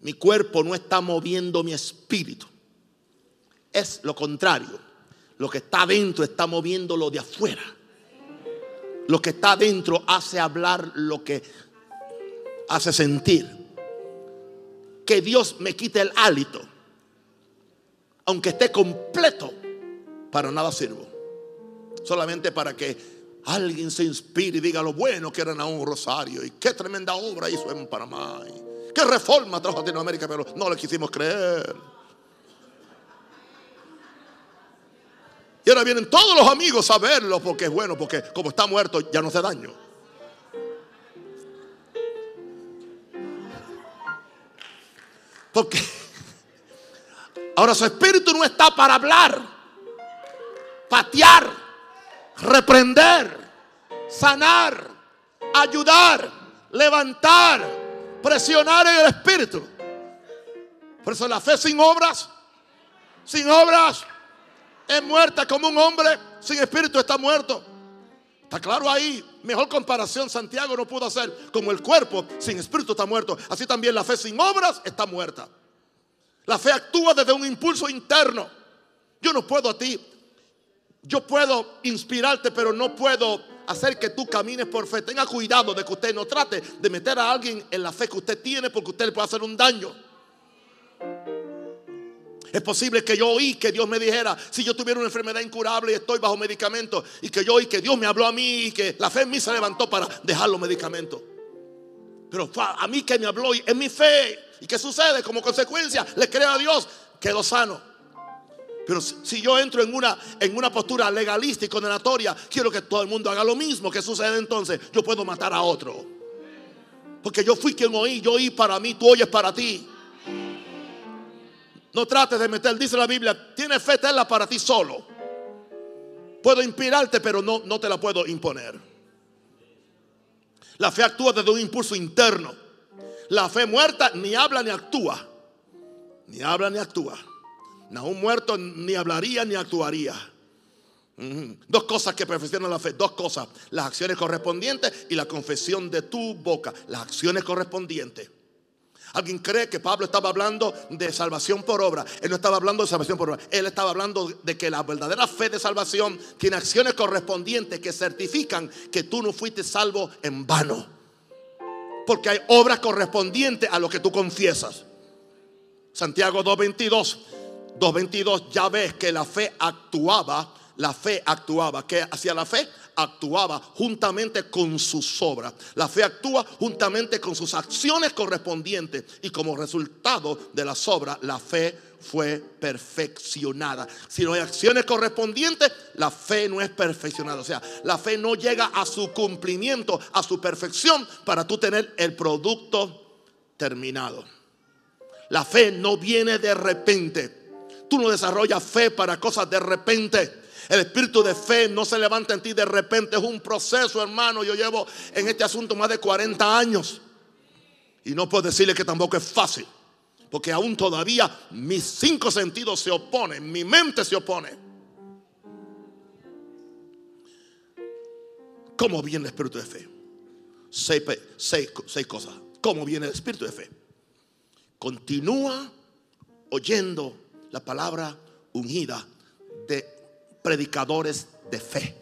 Mi cuerpo no está moviendo mi espíritu. Es lo contrario. Lo que está dentro está moviendo lo de afuera. Lo que está dentro hace hablar lo que hace sentir. Que Dios me quite el hálito. Aunque esté completo para nada sirvo. Solamente para que alguien se inspire y diga lo bueno que era un Rosario y qué tremenda obra hizo en Panamá. Y qué reforma trajo a Latinoamérica, pero no le quisimos creer. Y ahora vienen todos los amigos a verlo porque es bueno, porque como está muerto ya no hace daño. Porque [laughs] ahora su espíritu no está para hablar patear, reprender, sanar, ayudar, levantar, presionar en el espíritu. Por eso la fe sin obras, sin obras, es muerta como un hombre sin espíritu está muerto. Está claro ahí, mejor comparación Santiago no pudo hacer. Como el cuerpo sin espíritu está muerto, así también la fe sin obras está muerta. La fe actúa desde un impulso interno. Yo no puedo a ti yo puedo inspirarte, pero no puedo hacer que tú camines por fe. Tenga cuidado de que usted no trate de meter a alguien en la fe que usted tiene porque usted le puede hacer un daño. Es posible que yo oí que Dios me dijera, si yo tuviera una enfermedad incurable y estoy bajo medicamento, y que yo oí que Dios me habló a mí y que la fe en mí se levantó para dejar los medicamentos. Pero a mí que me habló, es mi fe. ¿Y qué sucede? Como consecuencia, le creo a Dios, quedo sano. Pero si yo entro en una, en una postura legalista y condenatoria, quiero que todo el mundo haga lo mismo. ¿Qué sucede entonces? Yo puedo matar a otro. Porque yo fui quien oí, yo oí para mí, tú oyes para ti. No trates de meter, dice la Biblia, tiene fe, tenla para ti solo. Puedo inspirarte, pero no, no te la puedo imponer. La fe actúa desde un impulso interno. La fe muerta ni habla ni actúa. Ni habla ni actúa. Un muerto ni hablaría ni actuaría. Dos cosas que perfeccionan la fe. Dos cosas. Las acciones correspondientes y la confesión de tu boca. Las acciones correspondientes. Alguien cree que Pablo estaba hablando de salvación por obra. Él no estaba hablando de salvación por obra. Él estaba hablando de que la verdadera fe de salvación tiene acciones correspondientes que certifican que tú no fuiste salvo en vano. Porque hay obras correspondientes a lo que tú confiesas. Santiago 2.22. 2.22 ya ves que la fe actuaba. La fe actuaba. ¿Qué hacía la fe? actuaba juntamente con sus obras. La fe actúa juntamente con sus acciones correspondientes y como resultado de las obras, la fe fue perfeccionada. Si no hay acciones correspondientes, la fe no es perfeccionada. O sea, la fe no llega a su cumplimiento, a su perfección para tú tener el producto terminado. La fe no viene de repente. Tú no desarrollas fe para cosas de repente. El espíritu de fe no se levanta en ti de repente. Es un proceso, hermano. Yo llevo en este asunto más de 40 años. Y no puedo decirle que tampoco es fácil. Porque aún todavía mis cinco sentidos se oponen. Mi mente se opone. ¿Cómo viene el espíritu de fe? Seis, seis cosas. ¿Cómo viene el espíritu de fe? Continúa oyendo la palabra ungida de predicadores de fe.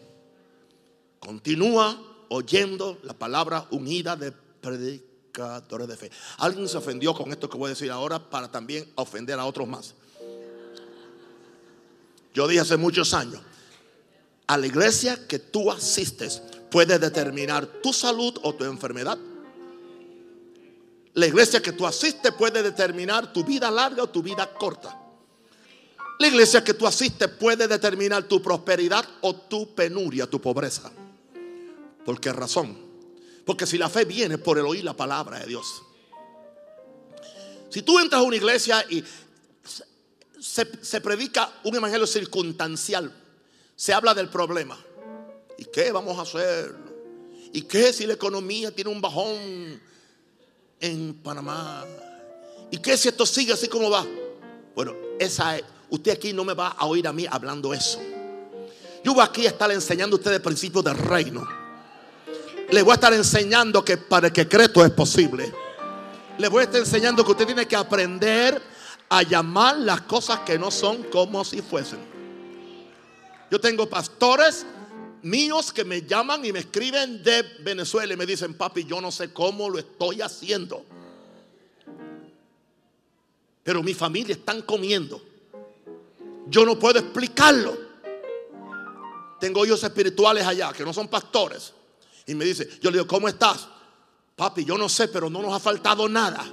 Continúa oyendo la palabra unida de predicadores de fe. Alguien se ofendió con esto que voy a decir ahora para también ofender a otros más. Yo dije hace muchos años, a la iglesia que tú asistes puede determinar tu salud o tu enfermedad. La iglesia que tú asistes puede determinar tu vida larga o tu vida corta. La iglesia que tú asistes puede determinar tu prosperidad o tu penuria, tu pobreza. ¿Por qué razón? Porque si la fe viene por el oír la palabra de Dios. Si tú entras a una iglesia y se, predica un evangelio circunstancial, se habla del problema. ¿Y qué vamos a hacer? ¿Y qué si la economía tiene un bajón en Panamá? ¿Y qué si esto sigue así como va? Bueno, esa es Usted aquí no me va a oír a mí hablando eso. Yo voy aquí a estar enseñando a ustedes principios del reino. Le voy a estar enseñando que para el que cree todo es posible. Le voy a estar enseñando que usted tiene que aprender a llamar las cosas que no son como si fuesen. Yo tengo pastores míos que me llaman y me escriben de Venezuela y me dicen, papi, yo no sé cómo lo estoy haciendo. Pero mi familia están comiendo. Yo no puedo explicarlo. Tengo hijos espirituales allá que no son pastores. Y me dice, yo le digo, ¿cómo estás? Papi, yo no sé, pero no nos ha faltado nada.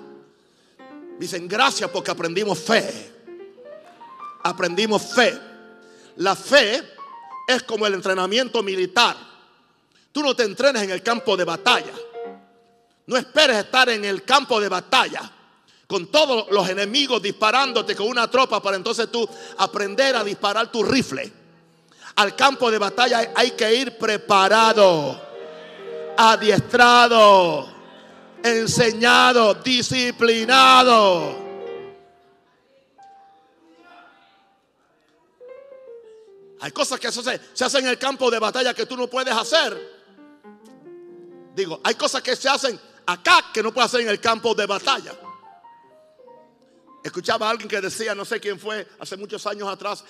Dicen, gracias porque aprendimos fe. Aprendimos fe. La fe es como el entrenamiento militar. Tú no te entrenas en el campo de batalla. No esperes estar en el campo de batalla con todos los enemigos disparándote con una tropa para entonces tú aprender a disparar tu rifle. Al campo de batalla hay que ir preparado, adiestrado, enseñado, disciplinado. Hay cosas que se, se hacen en el campo de batalla que tú no puedes hacer. Digo, hay cosas que se hacen acá que no puedes hacer en el campo de batalla. Escuchaba a alguien que decía, no sé quién fue, hace muchos años atrás,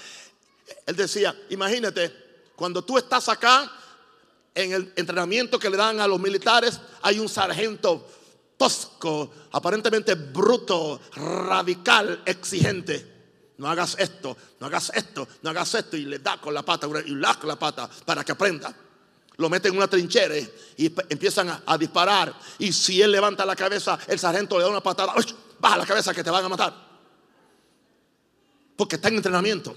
él decía, imagínate, cuando tú estás acá, en el entrenamiento que le dan a los militares, hay un sargento tosco, aparentemente bruto, radical, exigente. No hagas esto, no hagas esto, no hagas esto. Y le da con la pata, y le da con la pata para que aprenda. Lo meten en una trinchera y empiezan a, a, disparar. Y si él levanta la cabeza, el sargento le da una patada. Baja la cabeza que te van a matar porque está en entrenamiento.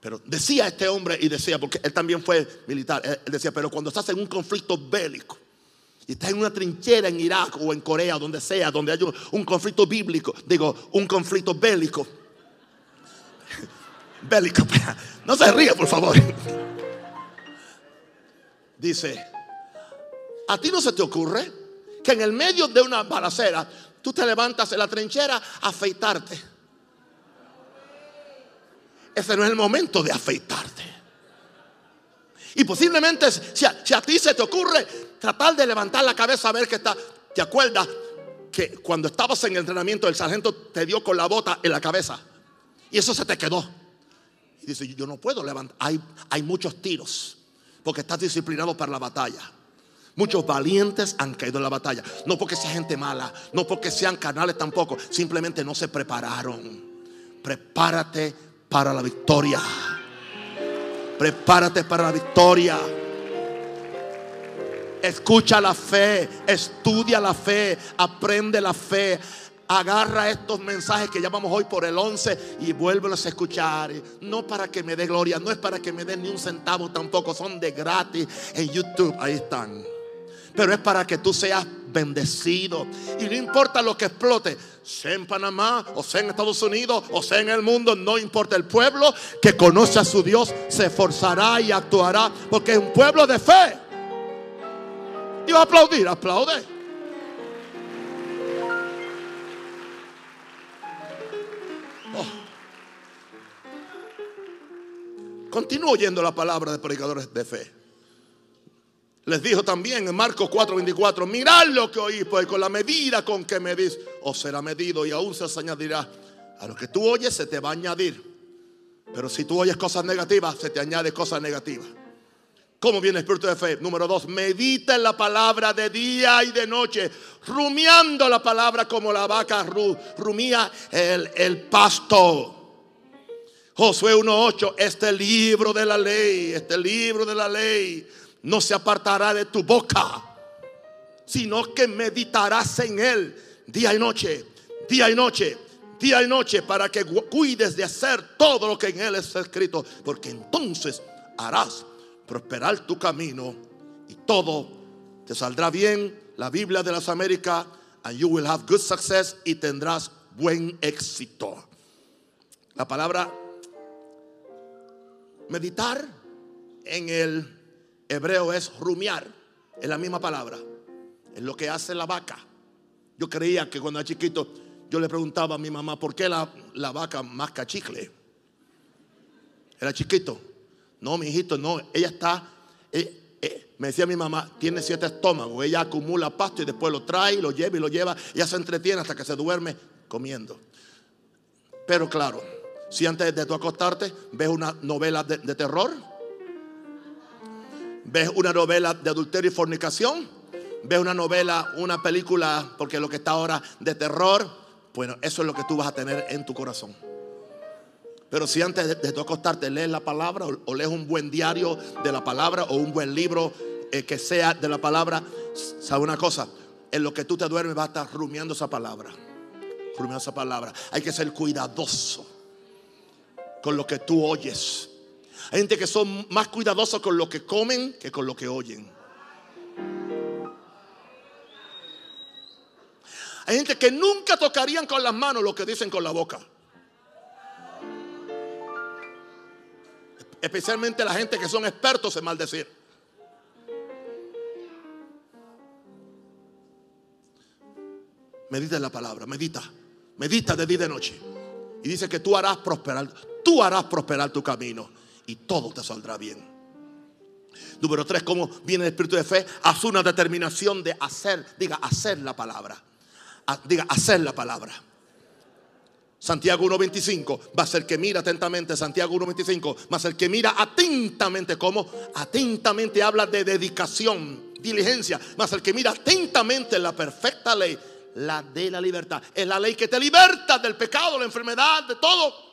Pero decía este hombre y decía, porque él también fue militar, él decía, pero cuando estás en un conflicto bélico y estás en una trinchera en Irak o en Corea, donde sea, donde hay un, conflicto bíblico, digo, un conflicto bélico, [laughs] bélico, no se ríe por favor. Dice, ¿a ti no se te ocurre que en el medio de una balacera tú te levantas en la trinchera a afeitarte? ese no es el momento de afeitarte. Y posiblemente si a, ti se te ocurre tratar de levantar la cabeza a ver que está, ¿te acuerdas que cuando estabas en el entrenamiento el sargento te dio con la bota en la cabeza? Y eso se te quedó. Y dice, yo no puedo levantar. Hay, hay muchos tiros porque estás disciplinado para la batalla. Muchos valientes han caído en la batalla. No porque sea gente mala, no porque sean canales tampoco. Simplemente no se prepararon. Prepárate para la victoria. Prepárate para la victoria. Escucha la fe, estudia la fe, aprende la fe. Agarra estos mensajes que llamamos hoy por el 11 y vuélvelos a escuchar. No para que me dé gloria, no es para que me den ni un centavo tampoco, son de gratis en YouTube, ahí están. Pero es para que tú seas bendecido. Y no importa lo que explote, sea en Panamá, o sea en Estados Unidos, o sea en el mundo, no importa. El pueblo que conoce a su Dios se esforzará y actuará porque es un pueblo de fe. Y va a aplaudir, aplaude. Oh. Continúo oyendo la palabra de predicadores de fe. Les dijo también en Marcos 4:24, mirad lo que oís, pues con la medida con que medís, os será medido y aún se os añadirá. A lo que tú oyes se te va a añadir. Pero si tú oyes cosas negativas, se te añade cosas negativas. ¿Cómo viene el espíritu de fe? Número dos, medita en la palabra de día y de noche, rumiando la palabra como la vaca rumía el, el pasto. Josué 1.8, este libro de la ley, este libro de la ley no se apartará de tu boca, sino que meditarás en él día y noche, día y noche, día y noche, para que cuides de hacer todo lo que en él está escrito, porque entonces harás prosperar tu camino y todo te saldrá bien. La Biblia de las Américas, and you will have good success y tendrás buen éxito. La palabra meditar en el hebreo es rumiar, es la misma palabra, es lo que hace la vaca. Yo creía que cuando era chiquito, yo le preguntaba a mi mamá, ¿por qué la, vaca masca chicle? Era chiquito. No, mi hijito, no, ella está, eh, eh, me decía mi mamá, tiene siete estómagos, ella acumula pasto y después lo trae, lo lleva y lo lleva, ella se entretiene hasta que se duerme comiendo. Pero claro, si antes de tú acostarte ves una novela de terror, ves una novela de adulterio y fornicación, ves una novela, una película, porque lo que está ahora de terror, bueno, eso es lo que tú vas a tener en tu corazón. Pero si antes de, tu acostarte lees la palabra o, lees un buen diario de la palabra o un buen libro eh, que sea de la palabra, ¿sabe una cosa? En lo que tú te duermes vas a estar rumiando esa palabra. Rumiando esa palabra. Hay que ser cuidadoso con lo que tú oyes. Hay gente que son más cuidadosos con lo que comen que con lo que oyen. Hay gente que nunca tocarían con las manos lo que dicen con la boca. Especialmente la gente que son expertos en maldecir. Medita la palabra, medita, medita de día y de noche. Y dice que tú harás prosperar, tú harás prosperar tu camino y todo te saldrá bien. Número tres, ¿cómo viene el espíritu de fe? Haz una determinación de hacer, diga, hacer la palabra. Diga, hacer la palabra. Santiago 1.25, va a ser que mira atentamente, Santiago 1.25, va a ser que mira atentamente, como atentamente habla de dedicación, diligencia, va a ser que mira atentamente la perfecta ley, la de la libertad. Es la ley que te liberta del pecado, la enfermedad, de todo.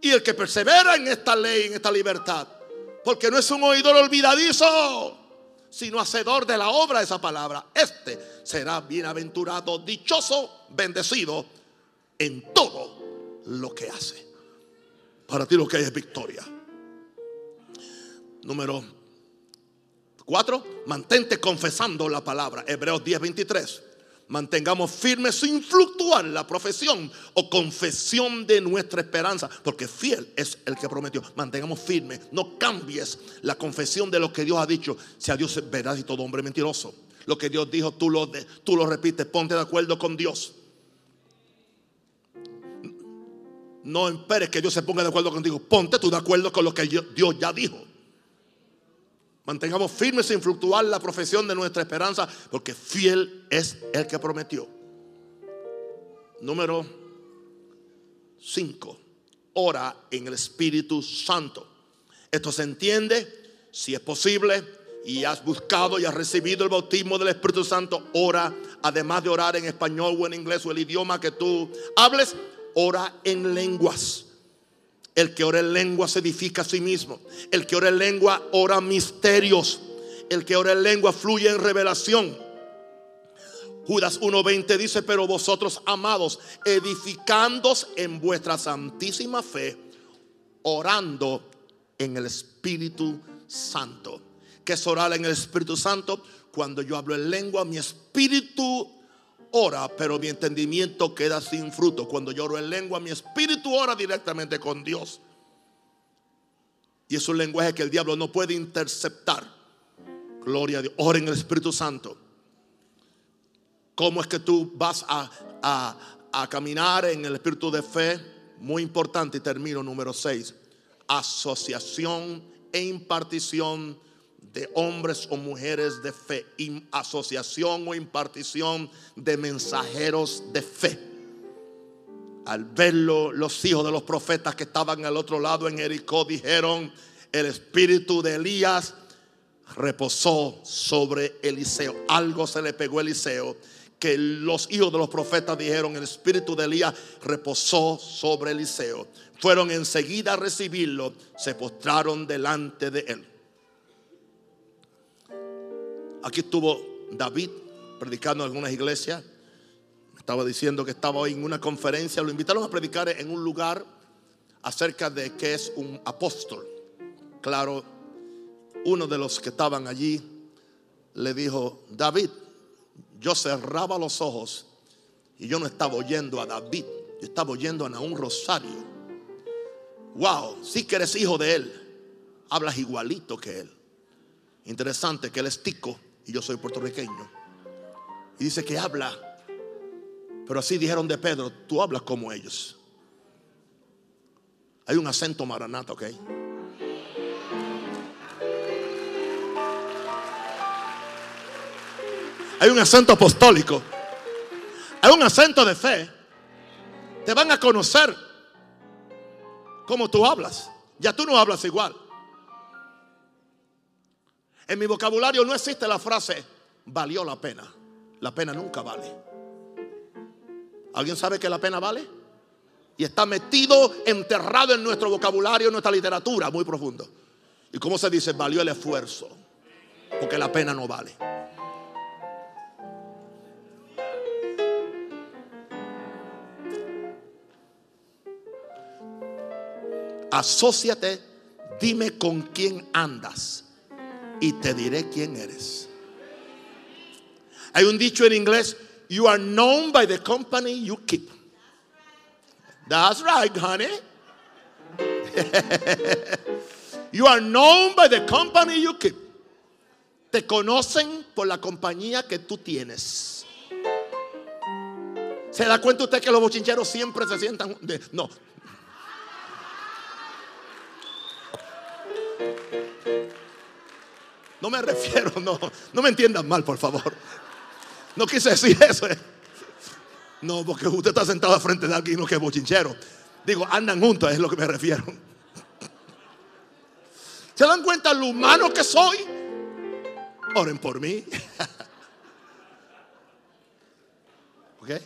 Y el que persevera en esta ley, en esta libertad, porque no es un oidor olvidadizo, sino hacedor de la obra de esa palabra, este será bienaventurado, dichoso, bendecido en todo lo que hace. Para ti lo que hay es victoria. Número 4. Mantente confesando la palabra. Hebreos 10, 23. Mantengamos firmes sin fluctuar la profesión o confesión de nuestra esperanza, porque fiel es el que prometió. Mantengamos firmes, no cambies la confesión de lo que Dios ha dicho. Si a Dios es verdad y todo hombre mentiroso. Lo que Dios dijo, tú lo, tú lo repites, ponte de acuerdo con Dios. No esperes que Dios se ponga de acuerdo contigo. Ponte tú de acuerdo con lo que Dios ya dijo. Mantengamos firmes sin fluctuar la profesión de nuestra esperanza, porque fiel es el que prometió. Número 5. Ora en el Espíritu Santo. Esto se entiende, si es posible, y has buscado y has recibido el bautismo del Espíritu Santo, ora, además de orar en español o en inglés o el idioma que tú hables, ora en lenguas. El que ora en lengua se edifica a sí mismo. El que ora en lengua ora misterios. El que ora en lengua fluye en revelación. Judas 1.20 dice, pero vosotros amados, edificándos en vuestra santísima fe, orando en el Espíritu Santo. ¿Qué es orar en el Espíritu Santo? Cuando yo hablo en lengua, mi espíritu ora, pero mi entendimiento queda sin fruto. Cuando lloro en lengua, mi espíritu ora directamente con Dios. Y es un lenguaje que el diablo no puede interceptar. Gloria a Dios. Ora en el Espíritu Santo. ¿Cómo es que tú vas a, a caminar en el espíritu de fe? Muy importante y termino número 6. Asociación e impartición de hombres o mujeres de fe, asociación o impartición de mensajeros de fe. Al verlo, los hijos de los profetas que estaban al otro lado en Jericó dijeron, el espíritu de Elías reposó sobre Eliseo. Algo se le pegó a Eliseo que los hijos de los profetas dijeron, el espíritu de Elías reposó sobre Eliseo. Fueron enseguida a recibirlo, se postraron delante de él. Aquí estuvo David predicando en algunas iglesias. Estaba diciendo que estaba hoy en una conferencia. Lo invitaron a predicar en un lugar acerca de qué es un apóstol. Claro, uno de los que estaban allí le dijo, David, yo cerraba los ojos y yo no estaba oyendo a David, yo estaba oyendo a un Rosario. Wow, sí que eres hijo de él, hablas igualito que él. Interesante que él es tico y yo soy puertorriqueño. Y dice que habla, pero así dijeron de Pedro, tú hablas como ellos. Hay un acento maranata, ¿ok? Hay un acento apostólico. Hay un acento de fe. Te van a conocer como tú hablas. Ya tú no hablas igual. En mi vocabulario no existe la frase valió la pena. La pena nunca vale. ¿Alguien sabe que la pena vale? Y está metido, enterrado en nuestro vocabulario, en nuestra literatura, muy profundo. ¿Y cómo se dice? Valió el esfuerzo. Porque la pena no vale. Asociate, dime con quién andas y te diré quién eres. Hay un dicho en inglés, you are known by the company you keep. That's right, honey. [laughs] you are known by the company you keep. Te conocen por la compañía que tú tienes. ¿Se da cuenta usted que los bochincheros siempre se sientan? No, No me refiero, [laughs] no, no me entiendan mal, por favor. No quise decir eso. Eh. No, porque usted está sentado frente de alguien que es bochinchero. Digo, andan juntos, es lo que me refiero. [laughs] ¿Se dan cuenta lo humano que soy? Oren por mí. [laughs] Okay?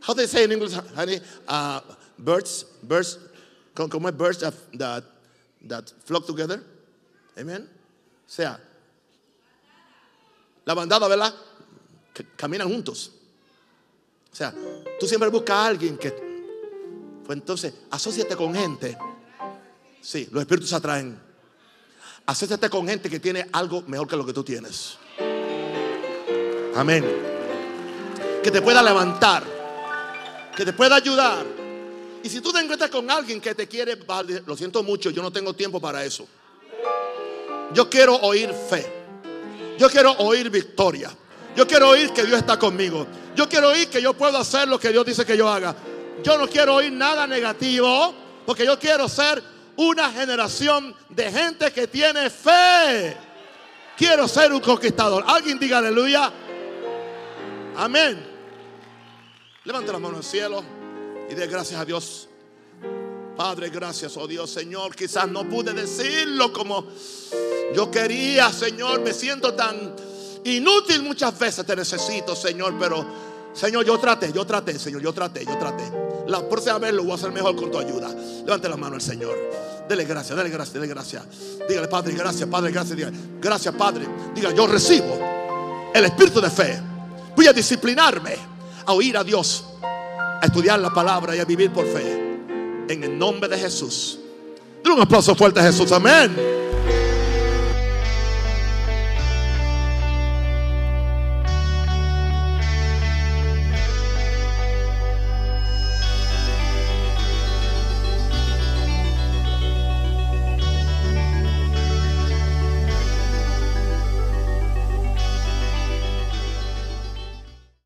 How they say in English, honey? Uh, birds, birds, como birds that, that, that flock together. Amen. O sea, la bandada, ¿verdad? caminan juntos. O sea, tú siempre buscas a alguien que, Pues entonces, asóciate con gente. Sí, los espíritus atraen. Asóciate con gente que tiene algo mejor que lo que tú tienes. Amén. Que te pueda levantar. Que te pueda ayudar. Y si tú te encuentras con alguien que te quiere, lo siento mucho, yo no tengo tiempo para eso. Yo quiero oír fe. Yo quiero oír victoria. Yo quiero oír que Dios está conmigo. Yo quiero oír que yo puedo hacer lo que Dios dice que yo haga. Yo no quiero oír nada negativo porque yo quiero ser una generación de gente que tiene fe. Quiero ser un conquistador. Alguien diga aleluya. Amén. Levante la mano al cielo y dé gracias a Dios. Padre, gracias, oh Dios, Señor. Quizás no pude decirlo como yo quería, Señor. Me siento tan inútil muchas veces. Te necesito, Señor, pero Señor, yo traté, yo traté, Señor, yo traté, yo traté. La próxima vez lo voy a hacer mejor con tu ayuda. Levante la mano al Señor. Dele gracias, dele gracias, dele gracias. Dígale, Padre, gracias, Padre, gracias. Diga, gracias, Padre. Diga, yo recibo el espíritu de fe. Voy a disciplinarme a oír a Dios, a estudiar la palabra y a vivir por fe. En el nombre de Jesús. Dile un aplauso fuerte a Jesús. Amén.